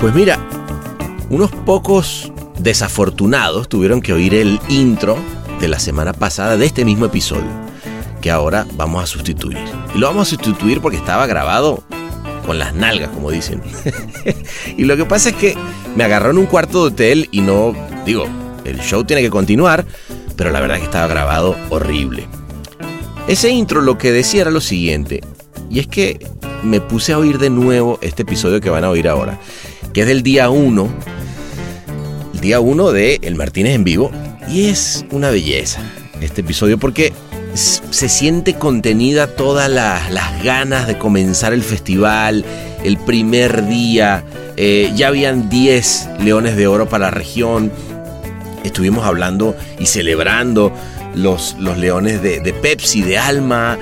Pues mira, unos pocos desafortunados tuvieron que oír el intro de la semana pasada de este mismo episodio, que ahora vamos a sustituir. Y lo vamos a sustituir porque estaba grabado con las nalgas, como dicen. y lo que pasa es que me agarró en un cuarto de hotel y no, digo, el show tiene que continuar, pero la verdad es que estaba grabado horrible. Ese intro lo que decía era lo siguiente, y es que me puse a oír de nuevo este episodio que van a oír ahora que es del día 1, el día 1 de El Martínez en vivo. Y es una belleza este episodio porque se siente contenida todas las, ganas de comenzar el festival, el primer día. Eh, ya habían 10 leones de oro para la región. Estuvimos hablando y celebrando los, los leones de, de Pepsi, de Alma.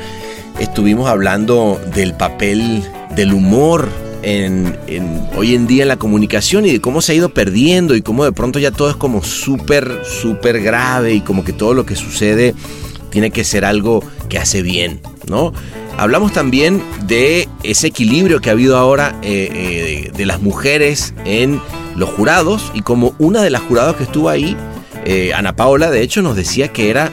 Estuvimos hablando del papel del humor en, hoy en día en la comunicación y de cómo se ha ido perdiendo y cómo de pronto ya todo es como súper, súper grave y como que todo lo que sucede tiene que ser algo que hace bien, ¿no? Hablamos también de ese equilibrio que ha habido ahora eh, eh, de, las mujeres en los jurados y como una de las jurados que estuvo ahí, eh, Ana Paola, de hecho nos decía que era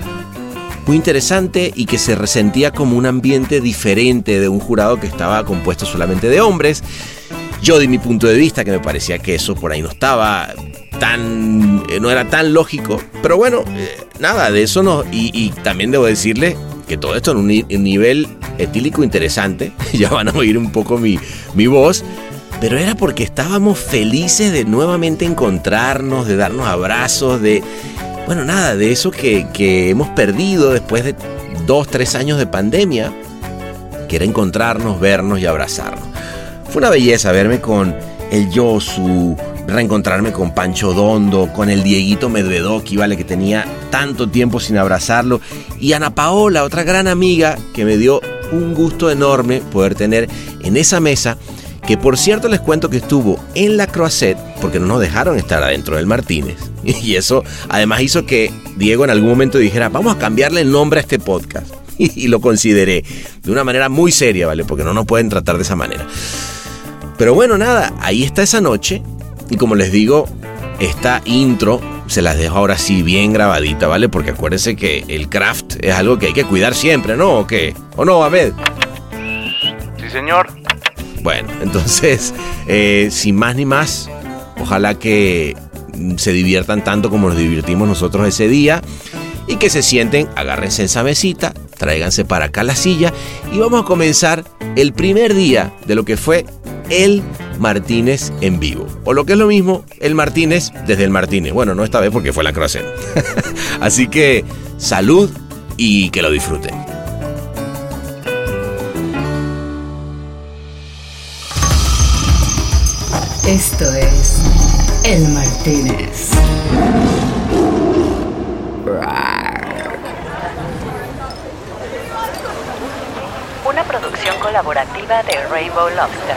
muy interesante y que se resentía como un ambiente diferente de un jurado que estaba compuesto solamente de hombres. Yo di mi punto de vista que me parecía que eso por ahí no estaba tan eh, no era tan lógico, pero bueno, eh, nada, de eso no. Y, también debo decirle que todo esto en un, nivel etílico interesante, ya van a oír un poco mi, mi voz, pero era porque estábamos felices de nuevamente encontrarnos, de darnos abrazos, de bueno, nada, de eso que, hemos perdido después de dos, tres años de pandemia, que era encontrarnos, vernos y abrazarnos. Fue una belleza verme con el Yosu, reencontrarme con Pancho Dondo, con el Dieguito Medvedoki, ¿vale? Que tenía tanto tiempo sin abrazarlo. Y Ana Paola, otra gran amiga que me dio un gusto enorme poder tener en esa mesa que por cierto les cuento que estuvo en la Croisette porque no nos dejaron estar adentro del Martínez. Y eso además hizo que Diego en algún momento dijera, vamos a cambiarle el nombre a este podcast. Y lo consideré de una manera muy seria, ¿vale? Porque no nos pueden tratar de esa manera. Pero bueno, nada, ahí está esa noche. Y como les digo, esta intro se las dejo ahora sí bien grabadita, ¿vale? Porque acuérdense que el craft es algo que hay que cuidar siempre, ¿no? ¿O qué? ¿O no, Ahmed? Sí, señor. Bueno, entonces, eh, sin más ni más, ojalá que se diviertan tanto como nos divertimos nosotros ese día y que se sienten, agárrense en esa mesita, tráiganse para acá la silla y vamos a comenzar el primer día de lo que fue el Martínez en vivo. O lo que es lo mismo, el Martínez desde el Martínez. Bueno, no esta vez porque fue la Croacia. Así que salud y que lo disfruten. Esto es El Martínez. Una producción colaborativa de Rainbow Lobster.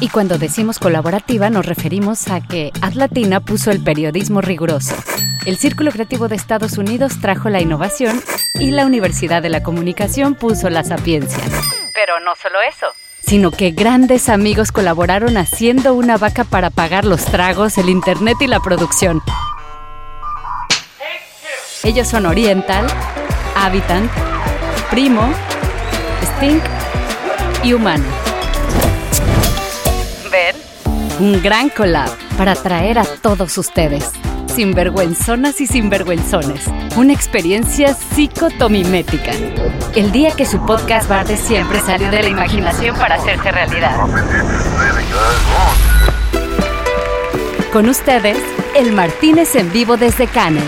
Y cuando decimos colaborativa nos referimos a que Atlatina puso el periodismo riguroso. El Círculo Creativo de Estados Unidos trajo la innovación y la Universidad de la Comunicación puso la sapiencia. Pero no solo eso sino que grandes amigos colaboraron haciendo una vaca para pagar los tragos, el internet y la producción. Ellos son Oriental, Habitant, Primo, Stink y Humano un gran collab para traer a todos ustedes, Sinvergüenzonas y sinvergüenzones. Una experiencia psicotomimética. El día que su podcast bar de siempre salió de la imaginación para hacerse realidad. Con ustedes, el Martínez en vivo desde Cannes.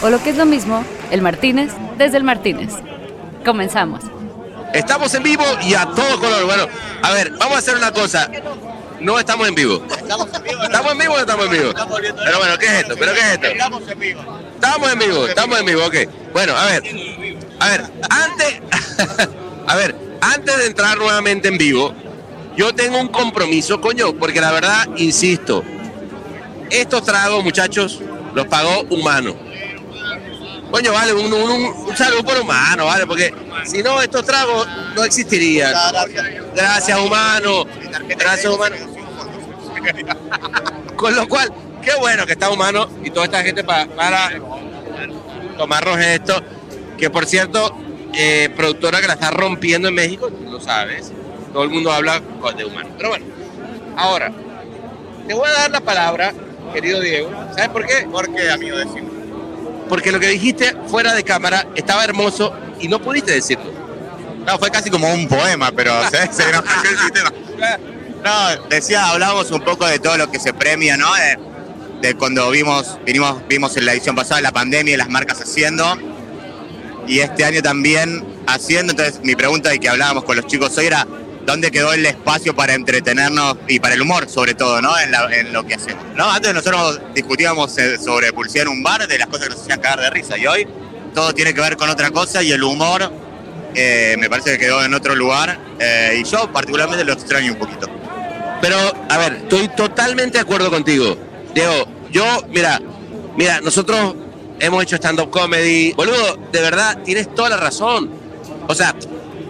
O lo que es lo mismo, el Martínez desde el Martínez. Comenzamos. Estamos en vivo y a todo color. Bueno, a ver, vamos a hacer una cosa. No estamos en vivo. ¿Estamos en vivo? ¿Estamos en vivo o no estamos en vivo? Pero bueno, ¿qué es esto? ¿Pero qué es esto? Estamos en vivo. Estamos en vivo, estamos en vivo, ok. Bueno, a ver. A ver, antes. a ver, antes de entrar nuevamente en vivo, yo tengo un compromiso, coño, porque la verdad, insisto, estos tragos, muchachos, los pagó humano. Coño, vale, un, un, un, saludo por humano, vale, porque si no, estos tragos no existirían. Gracias, humano. Gracias, humano. Con lo cual, qué bueno que está humano y toda esta gente pa- para tomarnos esto. Que por cierto, eh, productora que la está rompiendo en México, tú lo sabes. Todo el mundo habla de humano. Pero bueno, ahora, te voy a dar la palabra, querido Diego. ¿Sabes por qué? ¿Por qué, amigo? Decime. Porque lo que dijiste fuera de cámara estaba hermoso y no pudiste decirlo. No, fue casi como un poema, pero se, se nos el sistema. No, decía, hablábamos un poco de todo lo que se premia, ¿no? De, de cuando vimos, vinimos, vimos en la edición pasada la pandemia y las marcas haciendo. Y este año también haciendo. Entonces, mi pregunta y que hablábamos con los chicos hoy era, ¿dónde quedó el espacio para entretenernos y para el humor, sobre todo, ¿no? En, lo que hacemos. ¿no? Antes nosotros discutíamos eh, sobre en un bar, de las cosas que nos hacían cagar de risa. Y hoy todo tiene que ver con otra cosa y el humor eh, me parece que quedó en otro lugar. eh, y yo particularmente lo extraño un poquito. Pero, a ver, estoy totalmente de acuerdo contigo. Diego, yo, mira, mira, nosotros hemos hecho stand-up comedy. Boludo, de verdad, tienes toda la razón. O sea,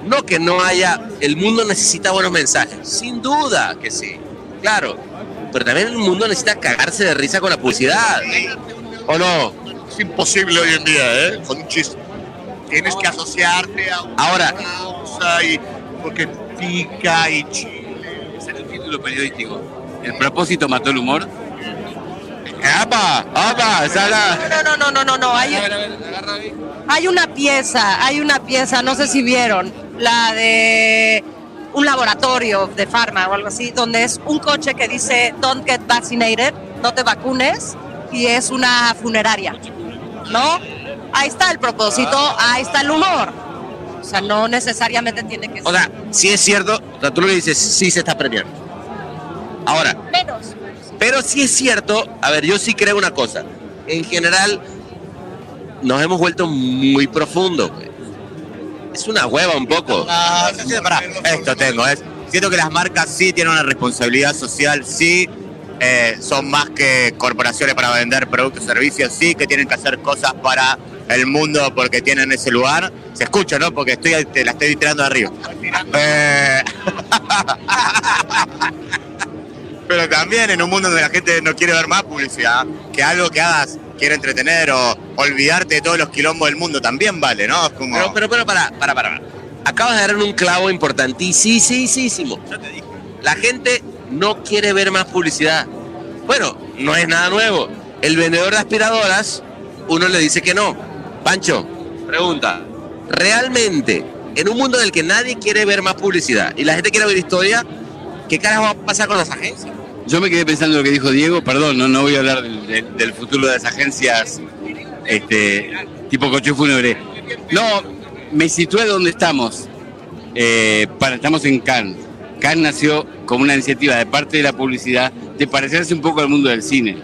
no que no haya, el mundo necesita buenos mensajes. Sin duda que sí. Claro. Pero también el mundo necesita cagarse de risa con la publicidad. ¿O no? Es imposible hoy en día, ¿eh? Con un chiste. Tienes que asociarte a una Ahora. causa y porque pica y chile. Ese es el título periodístico. El propósito mató el humor. ¡Apa! ¡Apa! No, no, no, no, no, no. Hay, hay una pieza, hay una pieza, no sé si vieron, la de un laboratorio de farma o algo así, donde es un coche que dice Don't get vaccinated, no te vacunes, y es una funeraria, ¿no? Ahí está el propósito, ahí está el humor. O sea, no necesariamente tiene que ser O sea, sí es cierto, o sea, tú lo dices, sí se está premiando. Ahora, menos. Pero sí es cierto, a ver, yo sí creo una cosa. En general, nos hemos vuelto muy profundos. Es una hueva un poco. Ah, pará, esto tengo, es. Siento que las marcas sí tienen una responsabilidad social, sí eh, son más que corporaciones para vender productos y servicios, sí que tienen que hacer cosas para el mundo porque tienen ese lugar. Se escucha, ¿no? Porque estoy, te la estoy tirando de arriba. Eh, Pero también en un mundo donde la gente no quiere ver más publicidad, que algo que hagas quiere entretener o olvidarte de todos los quilombos del mundo también vale, ¿no? Como... Pero, pero, pero, para, para, para. Acabas de dar en un clavo importantísimo. La gente no quiere ver más publicidad. Bueno, no es nada nuevo. El vendedor de aspiradoras, uno le dice que no. Pancho, pregunta. ¿Realmente, en un mundo en el que nadie quiere ver más publicidad y la gente quiere ver historia, qué carajo va a pasar con las agencias? Yo me quedé pensando en lo que dijo Diego, perdón, no, no voy a hablar del, futuro de las agencias este, tipo coche fúnebre. No, me situé donde estamos. Eh, estamos en Cannes. Cannes nació como una iniciativa de parte de la publicidad de parecerse un poco al mundo del cine.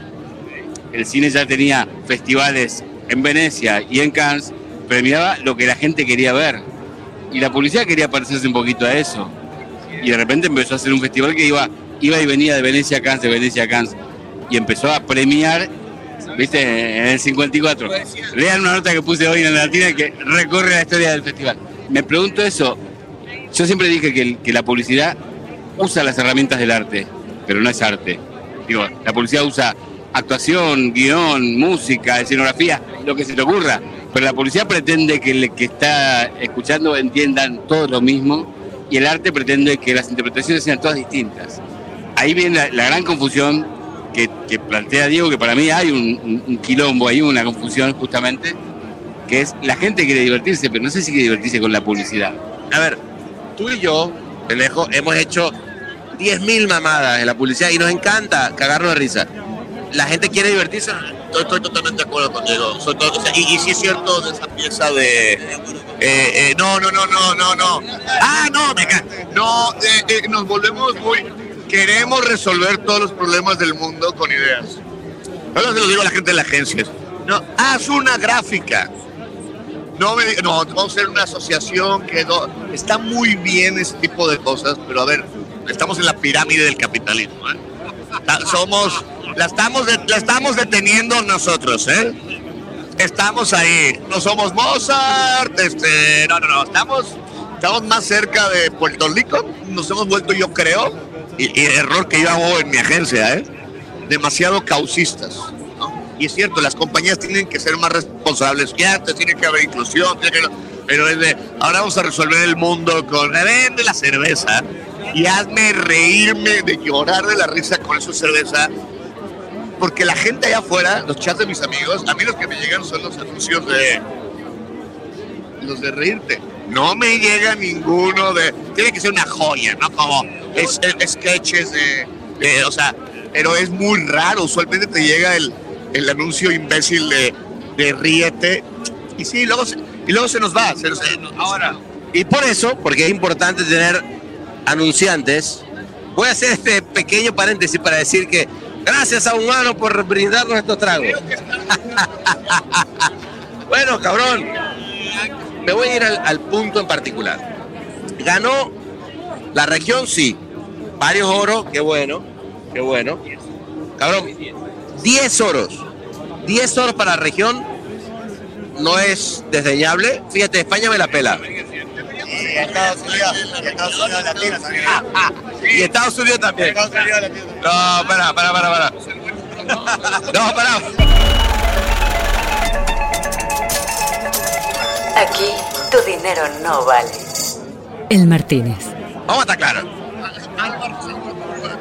El cine ya tenía festivales en Venecia y en Cannes, premiaba lo que la gente quería ver. Y la publicidad quería parecerse un poquito a eso. Y de repente empezó a hacer un festival que iba, iba y venía de Venecia a Cannes, de Venecia a Cannes. Y empezó a premiar, viste, en el 54. Lean una nota que puse hoy en la Latina que recorre la historia del festival. Me pregunto eso. Yo siempre dije que, que la publicidad usa las herramientas del arte, pero no es arte. Digo, la publicidad usa actuación, guion, música, escenografía, lo que se te ocurra. Pero la publicidad pretende que el que está escuchando entiendan todo lo mismo y el arte pretende que las interpretaciones sean todas distintas. Ahí viene la, gran confusión que, plantea Diego, que para mí hay un, quilombo, hay una confusión justamente, que es la gente quiere divertirse, pero no sé si quiere divertirse con la publicidad. A ver, tú y yo, pendejo, hemos hecho 10.000 mamadas en la publicidad y nos encanta cagarnos de risa. La gente quiere divertirse. Estoy totalmente de acuerdo con Diego. Todo- o sea, y, y sí es cierto de esa pieza de. eh, eh, no, no, no, no, no, no. Ah, no, me No, eh, eh, nos volvemos muy. Queremos resolver todos los problemas del mundo con ideas. Ahora se lo digo a la gente de las agencias. No, haz una gráfica. No, me, no, vamos a hacer una asociación que está muy bien ese tipo de cosas, pero a ver, estamos en la pirámide del capitalismo. ¿eh? Somos, la estamos, la estamos deteniendo nosotros, ¿eh? Estamos ahí. No somos Mozart, este, no, no, no, estamos, estamos más cerca de Puerto Rico. Nos hemos vuelto, yo creo, y, error que yo hago en mi agencia, ¿eh? Demasiado causistas. Y es cierto, las compañías tienen que ser más responsables que antes, tiene que haber inclusión, pero es de, ahora vamos a resolver el mundo con, vende la cerveza y hazme reírme de llorar de la risa con esa cerveza. Porque la gente allá afuera, los chats de mis amigos, a mí los que me llegan son los anuncios de los de reírte. No me llega ninguno de. Tiene que ser una joya, ¿no? Como es, es- sketches de, de- O sea, pero es muy raro. Usualmente te llega el, el anuncio imbécil de, de ríete. Y sí, luego se, y luego se nos va. se nos- ahora. Y por eso, porque es importante tener anunciantes, voy a hacer este pequeño paréntesis para decir que gracias a Humano por brindarnos estos tragos. bueno, cabrón, me voy a ir al, al punto en particular. Ganó la región, sí. Varios oros, qué bueno, qué bueno. Cabrón, 10 oros. 10 oros para la región no es desdeñable. Fíjate, España me la pela. Y Estados Unidos, y Estados Unidos latinos también. Y Estados Unidos también. Estados Unidos latinos. No, para, para, para, para. No, para. Aquí tu dinero no vale. El Martínez. Vamos a estar claros.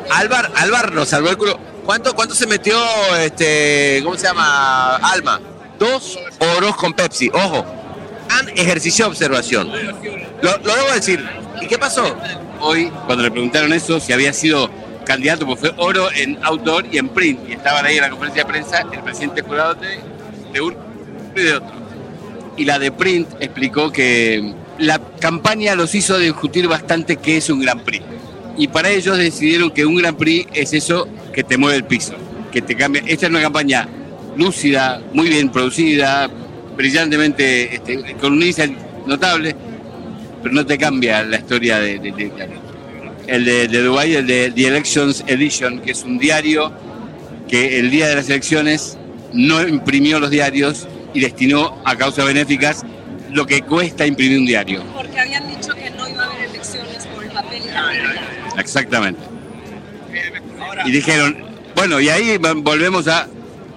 Álvar, Álvar nos salvó el culo. ¿Cuánto, cuánto se metió este, ¿cómo se llama? Alma. Dos oros con Pepsi. Ojo. Han ejercicio de observación. Lo, lo debo decir. ¿Y qué pasó? Hoy, cuando le preguntaron eso, si había sido candidato, pues fue oro en outdoor y en print. Y estaban ahí en la conferencia de prensa el presidente jurado de, de uno y de otro. Y la de print explicó que la campaña los hizo discutir bastante qué es un Grand Prix. Y para ellos decidieron que un Grand Prix es eso que te mueve el piso, que te cambia. Esta es una campaña lúcida, muy bien producida, brillantemente, este, con un índice notable, pero no te cambia la historia de, de- de- el de, de Dubái, el de The Elections Edition, que es un diario que el día de las elecciones no imprimió los diarios y destinó a causas benéficas lo que cuesta imprimir un diario. Porque habían dicho que no iba a haber elecciones por el papel y la. Exactamente. Y dijeron, bueno, y ahí volvemos a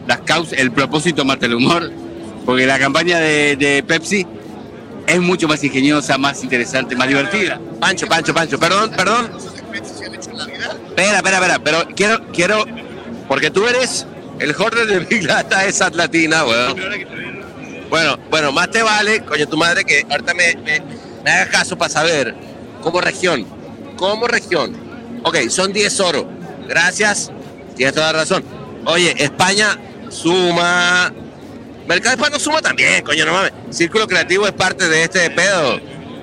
las causas, el propósito mata el humor, porque la campaña de, de Pepsi es mucho más ingeniosa, más interesante, más divertida. Pancho, Pancho, Pancho. Perdón, perdón. Espera, espera, espera. Pero quiero, quiero. Porque tú eres el Jorge de Big Lata, esa latina, weón. Bueno, bueno, más te vale, coño, tu madre, que ahorita me, me, me haga caso para saber, como región, como región. Ok, son 10 oros. Gracias, tienes toda la razón. Oye, España suma. Mercado Hispano suma también, coño, no mames. Círculo Creativo es parte de este pedo.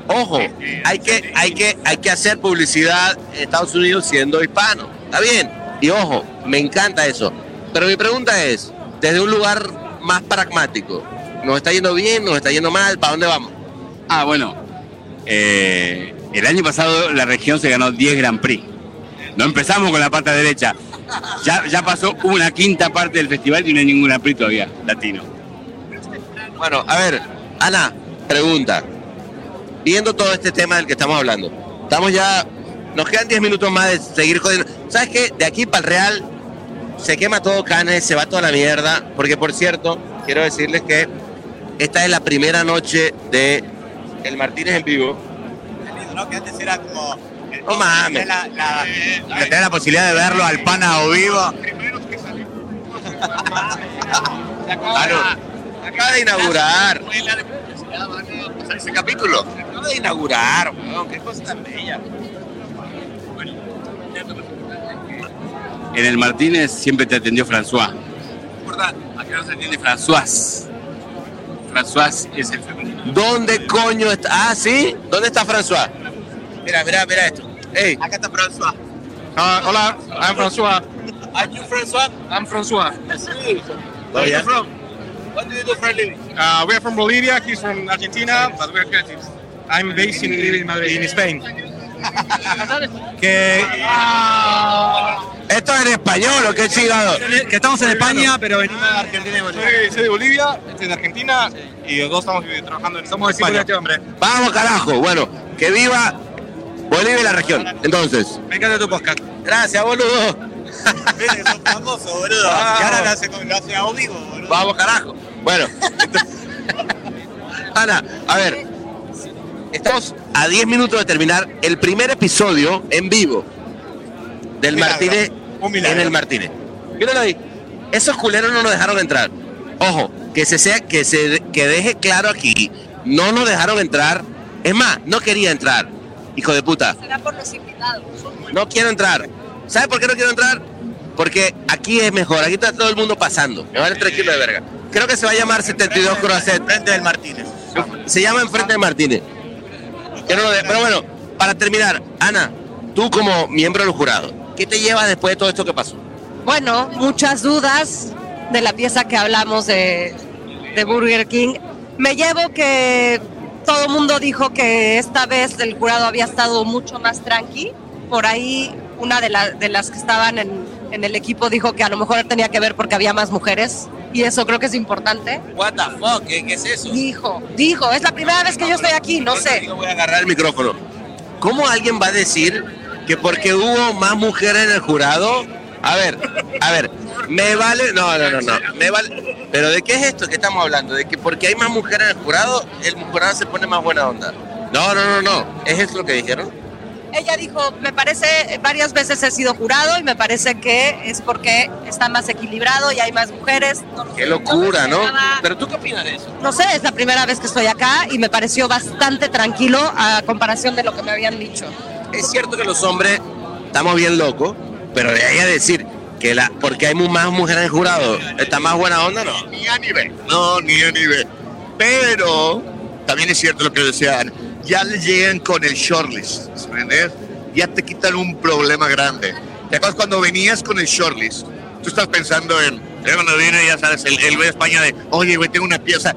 Ojo, hay que, hay que, hay que hacer publicidad en Estados Unidos siendo hispano. Está bien. Y ojo, me encanta eso. Pero mi pregunta es, desde un lugar más pragmático, ¿nos está yendo bien? ¿Nos está yendo mal? ¿Para dónde vamos? Ah, bueno, eh, el año pasado la región se ganó 10 Grand Prix. No empezamos con la pata derecha. Ya, ya pasó una quinta parte del festival y no hay ningún Grand Prix todavía latino. Bueno, a ver, Ana, pregunta. Viendo todo este tema del que estamos hablando, estamos ya, nos quedan 10 minutos más de seguir jodiendo. ¿Sabes qué? De aquí para el Real se quema todo Canes, se va toda la mierda, porque por cierto, quiero decirles que esta es la primera noche de El Martínez en vivo. ¿no? Que antes era como. No mames. La, la, que tenés la posibilidad de verlo al pana o vivo. Claro, acaba de inaugurar. Ese capítulo. Acaba de inaugurar, weón, qué cosa tan bella. En el Martínez siempre te atendió François. que no se entiende François. François es el femenino. ¿Dónde coño está? Ah, ¿sí? ¿Dónde está François? Mira, mira, mira esto. Hey, Acá está François. Uh, hola, I'm François. are you François? I'm François. Oh, yeah. from? What do you do for a living? Uh, we're from Bolivia. He's from Argentina, but we're relatives. I'm based in, in, in Spain. Que, ¿Esto es en español o qué chingado? que estamos en España, pero venimos de Argentina y Bolivia. Soy, soy de Bolivia, estoy de Argentina y los dos estamos trabajando en Somos de España. este hombre. Vamos, carajo. Bueno, que viva Bolivia y la región. Entonces, Me encanta tu podcast. gracias, boludo. Mire, sos famoso, boludo. Y ahora lo hace, lo hace a vivo, boludo. Vamos, carajo. Bueno. Ana, a ver. Estamos a 10 minutos de terminar el primer episodio en vivo del Milagro. Martínez Un milagro. en el Martínez. Míralo ahí. Esos culeros no nos dejaron entrar. Ojo, que se sea, que se que deje claro aquí. No nos dejaron entrar. Es más, no quería entrar. Hijo de puta. Será por los invitados. No quiero entrar. ¿Sabes por qué no quiero entrar? Porque aquí es mejor, aquí está todo el mundo pasando. Me vale 3 kilos de verga. Creo que se va a llamar 72 Croissant. Frente del Martínez. Se llama Enfrente de Martínez. Que no lo de- Pero bueno, para terminar, Ana, tú como miembro del jurado, ¿qué te llevas después de todo esto que pasó? Bueno, muchas dudas de la pieza que hablamos de, de Burger King. Me llevo que todo el mundo dijo que esta vez el jurado había estado mucho más tranqui. Por ahí una de, la- de las que estaban en, en el equipo dijo que a lo mejor tenía que ver porque había más mujeres. Y eso creo que es importante. What the fuck, ¿qué, qué es eso? Dijo, dijo, es la primera vez que yo estoy aquí, no sé. Voy a agarrar el micrófono. ¿Cómo alguien va a decir que porque hubo más mujeres en el jurado? A ver, a ver, me vale, no, no, no, no, me vale, pero ¿de qué es esto que estamos hablando? ¿De que porque hay más mujeres en el jurado, el jurado se pone más buena onda? No, no, no, no, ¿es eso lo que dijeron? Ella dijo, me parece, varias veces he sido jurado y me parece que es porque está más equilibrado y hay más mujeres. No lo Qué sé, locura, ¿no? Pero tú qué opinas de eso? No sé, es la primera vez que estoy acá y me pareció bastante tranquilo a comparación de lo que me habían dicho. Es cierto que los hombres estamos bien locos, pero de ahí a decir que la, porque hay más mujeres en jurado, está más buena onda, no. Ni a nivel. No, ni a nivel. Pero también es cierto lo que decían. Ya le llegan con el shortlist, ¿entiendes? Ya te quitan un problema grande. ¿Te acuerdas cuando venías con el shortlist? Tú estás pensando en, ya cuando viene, ya sabes, el, el güey de España de, oye, güey, tengo una pieza.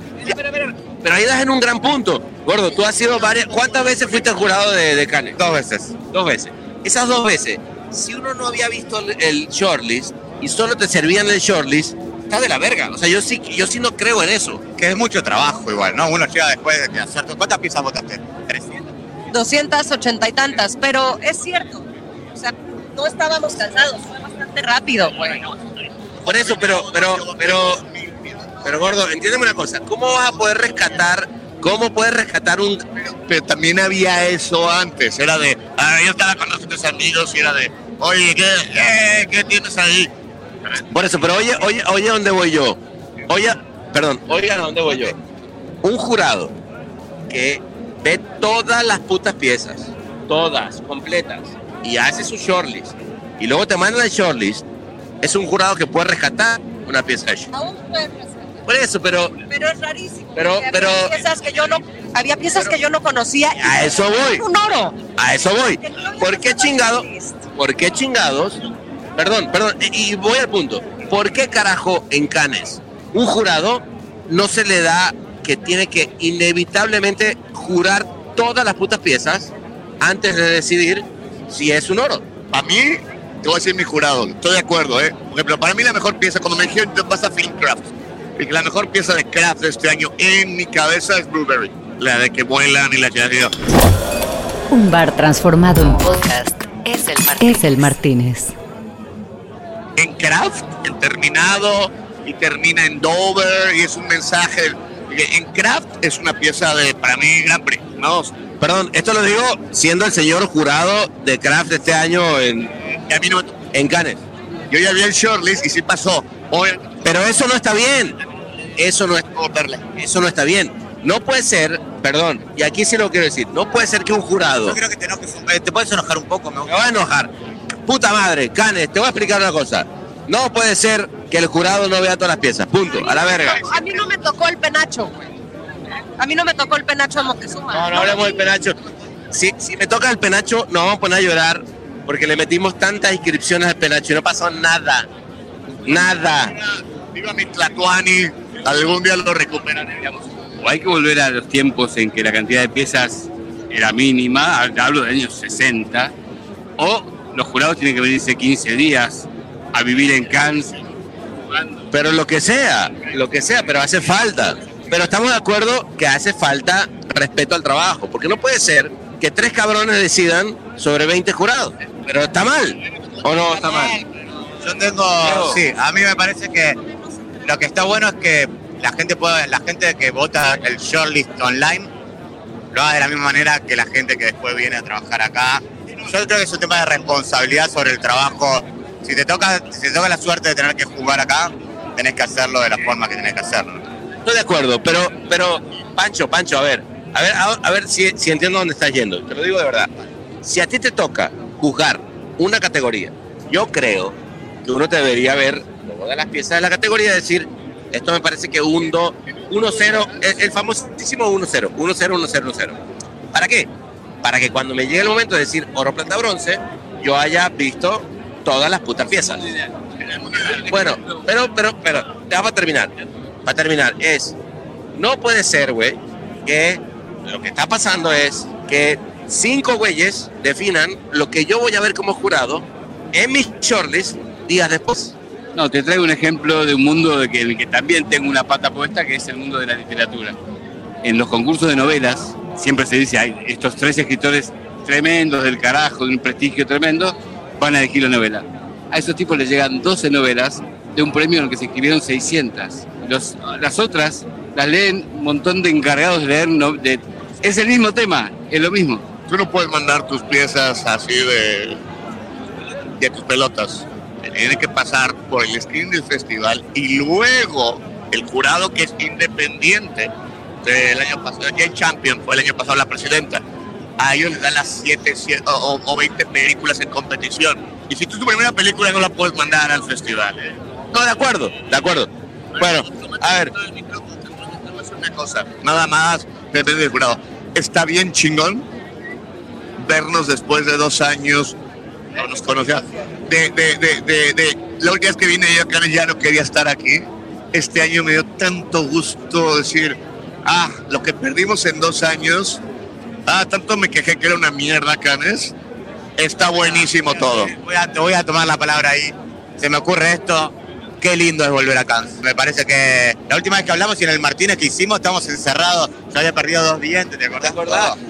Pero ahí das en un gran punto. Gordo, tú has sido varias. ¿Cuántas veces fuiste al jurado de, de Cannes? Dos veces. Dos veces. Esas dos veces, si uno no había visto el, el shortlist y solo te servían el shortlist, está de la verga. O sea, yo sí, yo sí no creo en eso. Que es mucho trabajo igual, ¿no? Uno llega después de hacer... ¿Cuántas piezas votaste? 300. 280 y tantas, pero es cierto. O sea, no estábamos cansados, fue bastante rápido, güey. Por eso, pero, pero, pero, pero gordo, entiéndeme una cosa. ¿Cómo vas a poder rescatar, cómo puedes rescatar un, Pero también había eso antes. Era de, ah, yo estaba con nosotros amigos y era de, oye, ¿qué, qué, qué tienes ahí? Por eso, pero oye, oye, oye, ¿dónde voy yo? Oye, perdón, oigan, ¿a dónde voy yo? Un jurado que ve todas las putas piezas, todas, completas, y hace su shortlist, y luego te manda el shortlist, es un jurado que puede rescatar una pieza de Aún puedes rescatar. Por eso, pero Pero es rarísimo. Pero- pero- había piezas que yo no, había piezas que yo no conocía. y A eso voy. Un oro. a eso voy. ¿Por qué chingado? ¿Por qué chingados? Perdón, perdón, y y voy al punto. ¿Por qué carajo en Canes un jurado no se le da que tiene que inevitablemente jurar todas las putas piezas antes de decidir si es un oro? A mí, te voy a decir mi jurado, estoy de acuerdo, ¿eh? Por ejemplo, para mí la mejor pieza, cuando me dijeron, te vas a Filmcraft, y que la mejor pieza de craft de este año en mi cabeza es Blueberry. La de que vuelan y la que Un bar transformado en podcast es el Martínez. Es el Martínez. En craft, en terminado, y termina en Dover, y es un mensaje. En craft es una pieza de, para mí, Gran Prix. Vamos, Perdón, esto lo digo siendo el señor jurado de Craft este año en, a mí no en Cannes. Yo ya vi el shortlist y sí pasó. Hoy, Pero eso no está bien. Eso no es. Eso no está bien. No puede ser, perdón, y aquí sí lo quiero decir, no puede ser que un jurado Yo creo que te enojes, eh, te puedes enojar un poco, me me va a enojar. Puta madre, Canes, te voy a explicar una cosa. No puede ser que el jurado no vea todas las piezas. Punto. A la verga. A mí no me tocó el penacho. A mí no me tocó el penacho de Moctezuma. No, no hablemos del penacho. Si, si me toca el penacho, nos vamos a poner a llorar porque le metimos tantas inscripciones al penacho y no pasó nada. Nada. Viva mi Tlatuani, algún día lo recuperaremos. O hay que volver a los tiempos en que la cantidad de piezas era mínima, hablo de años 60, o los jurados tienen que venirse 15 días a vivir en Cannes. Pero lo que sea, lo que sea, pero hace falta. Pero estamos de acuerdo que hace falta respeto al trabajo, porque no puede ser que tres cabrones decidan sobre 20 jurados. Pero está mal, ¿o no está mal? Yo tengo, sí, a mí me parece que lo que está bueno es que la gente pueda, la gente que vota el shortlist online lo haga de la misma manera que la gente que después viene a trabajar acá. Yo creo que es un tema de responsabilidad sobre el trabajo. Si te toca, si te toca la suerte de tener que jugar acá, tenés que hacerlo de la forma que tenés que hacerlo. Estoy de acuerdo, pero, pero Pancho, Pancho, a ver, a ver, a, a ver si, si entiendo dónde estás yendo. Te lo digo de verdad. Si a ti te toca juzgar una categoría, yo creo que uno te debería ver todas las piezas de la categoría y decir, esto me parece que un 2, 1-0, el, el famosísimo 1-0, 1-0, 1-0, 1-0. ¿Para qué? Para que cuando me llegue el momento de decir oro, plata, bronce, yo haya visto todas las putas piezas. Bueno, pero, pero, pero, ya para terminar, para terminar, es, no puede ser, güey, que lo que está pasando es que cinco güeyes definan lo que yo voy a ver como jurado en mis shortlist días después. No, te traigo un ejemplo de un mundo de que, en el que también tengo una pata puesta, que es el mundo de la literatura. En los concursos de novelas siempre se dice, estos tres escritores tremendos del carajo, de un prestigio tremendo, van a elegir la novela. A esos tipos les llegan 12 novelas de un premio en el que se escribieron 600. Los, las otras las leen un montón de encargados de leer. no- de- es el mismo tema, es lo mismo. Tú no puedes mandar tus piezas así de, de tus pelotas. Tiene que pasar por el screen del festival y luego el jurado que es independiente del año pasado, Jane Champion fue el año pasado la presidenta. A ellos les dan las 7 o, o 20 películas en competición. Y si tú tu primera película no la puedes mandar al festival. ¿eh? No, de acuerdo, de acuerdo. Bueno, a ver, una cosa, nada más jurado. Está bien chingón vernos después de dos años, no nos conocía, de, de, de, la última vez que vine yo ya no quería estar aquí. Este año me dio tanto gusto decir, ah, lo que perdimos en dos años, ah, tanto me quejé que era una mierda, Canes. Está buenísimo todo. Voy a, te voy a tomar la palabra ahí. Se me ocurre esto. Qué lindo es volver acá. Me parece que la última vez que hablamos y en el Martínez que hicimos, estábamos encerrados. Yo había perdido dos dientes, ¿te acordás?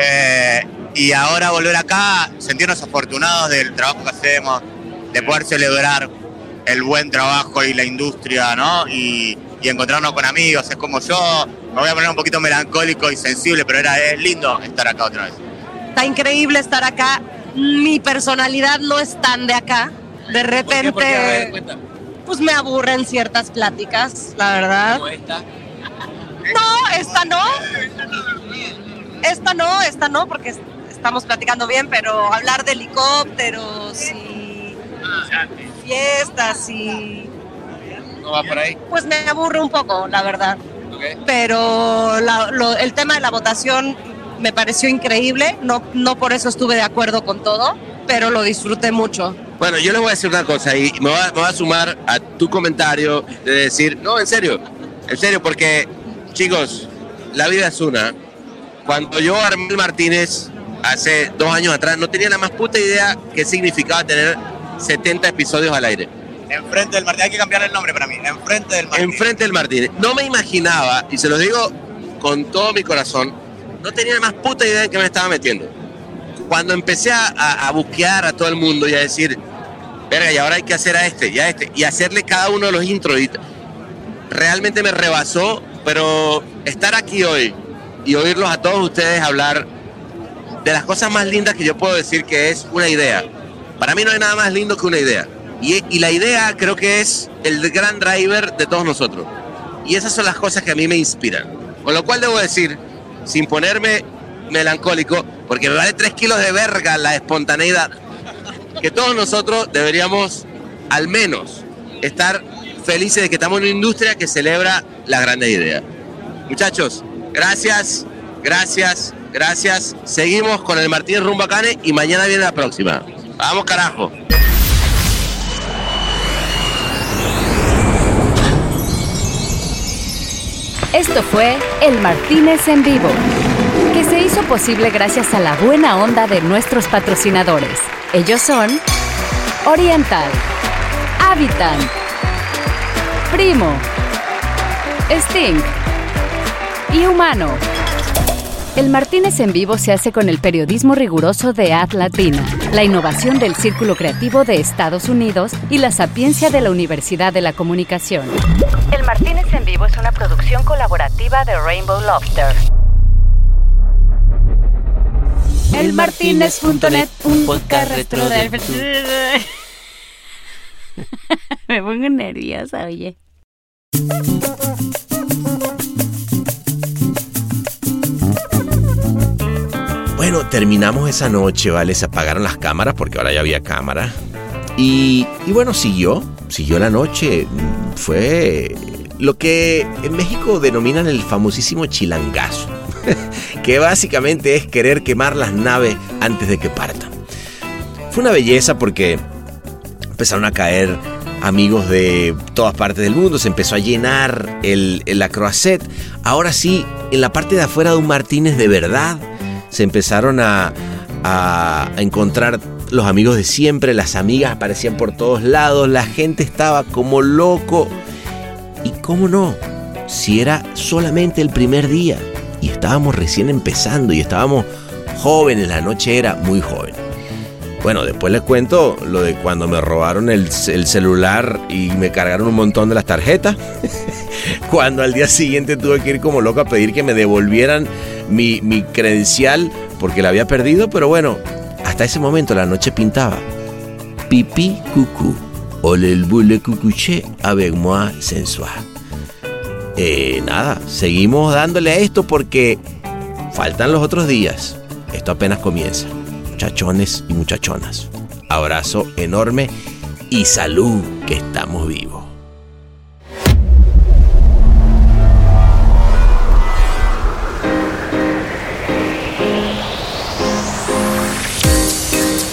Eh, y ahora volver acá, sentirnos afortunados del trabajo que hacemos, de poder celebrar el buen trabajo y la industria, ¿no? Y, y encontrarnos con amigos. Es como yo, me voy a poner un poquito melancólico y sensible, pero era, es lindo estar acá otra vez. Está increíble estar acá. Mi personalidad no es tan de acá. De repente, pues me aburren ciertas pláticas, la verdad. No, esta no. Esta no, esta no, porque es- estamos platicando bien, pero hablar de helicópteros y fiestas y ¿No va por ahí? pues me aburre un poco, la verdad. Pero la- lo- el tema de la votación me pareció increíble. No, no por eso estuve de acuerdo con todo, pero lo disfruté mucho. Bueno, yo les voy a decir una cosa y me voy a, me voy a sumar a tu comentario de decir, no, en serio, en serio, porque chicos, la vida es una. Cuando yo armé el Martínez hace dos años atrás, no tenía la más puta idea qué significaba tener 70 episodios al aire. Enfrente del Martínez, hay que cambiar el nombre para mí. Enfrente del Martínez. Enfrente del Martínez. No me imaginaba, y se lo digo con todo mi corazón, no tenía más puta idea en qué me estaba metiendo. Cuando empecé a, a, a buquear a todo el mundo y a decir, verga, y ahora hay que hacer a este y a este, y hacerle cada uno de los intros, y realmente me rebasó, pero estar aquí hoy y oírlos a todos ustedes hablar de las cosas más lindas que yo puedo decir que es una idea. Para mí no hay nada más lindo que una idea. Y, la idea creo que es el gran driver de todos nosotros. Y esas son las cosas que a mí me inspiran. Con lo cual debo decir, sin ponerme melancólico, porque me vale tres kilos de verga la espontaneidad, que todos nosotros deberíamos al menos estar felices de que estamos en una industria que celebra las grandes ideas. Muchachos, gracias, gracias, gracias. Seguimos con el Martín Rumbacane y mañana viene la próxima. Vamos carajo. Esto fue El Martínez en vivo, que se hizo posible gracias a la buena onda de nuestros patrocinadores. Ellos son Oriental, Habitan, Primo, Sting y Humano. El Martínez en vivo se hace con el periodismo riguroso de Ad Latina, la innovación del Círculo Creativo de Estados Unidos y la sapiencia de la Universidad de la Comunicación. El Martínez en vivo es una producción colaborativa de Rainbow Lobster. Elmartínez.net, un podcast retro del... Me pongo nerviosa, oye. Bueno, terminamos esa noche, ¿vale? Se apagaron las cámaras porque ahora ya había cámara. Y, y bueno, siguió, siguió la noche. Fue lo que en México denominan el famosísimo chilangazo, que básicamente es querer quemar las naves antes de que partan. Fue una belleza porque empezaron a caer amigos de todas partes del mundo, se empezó a llenar el, el Acroacet. Ahora sí, en la parte de afuera de un Martínez de verdad, se empezaron a, a, encontrar los amigos de siempre, las amigas aparecían por todos lados, la gente estaba como loco. Y cómo no, si era solamente el primer día y estábamos recién empezando y estábamos jóvenes, la noche era muy joven. Bueno, después les cuento lo de cuando me robaron el, el celular y me cargaron un montón de las tarjetas. cuando al día siguiente tuve que ir como loco a pedir que me devolvieran mi, mi credencial porque la había perdido, pero bueno, hasta ese momento la noche pintaba. Pipí cucú. Ole el boule cucuché avec moi sensual. Eh, nada, seguimos dándole a esto porque faltan los otros días. Esto apenas comienza. Muchachones y muchachonas. Abrazo enorme y salud que estamos vivos.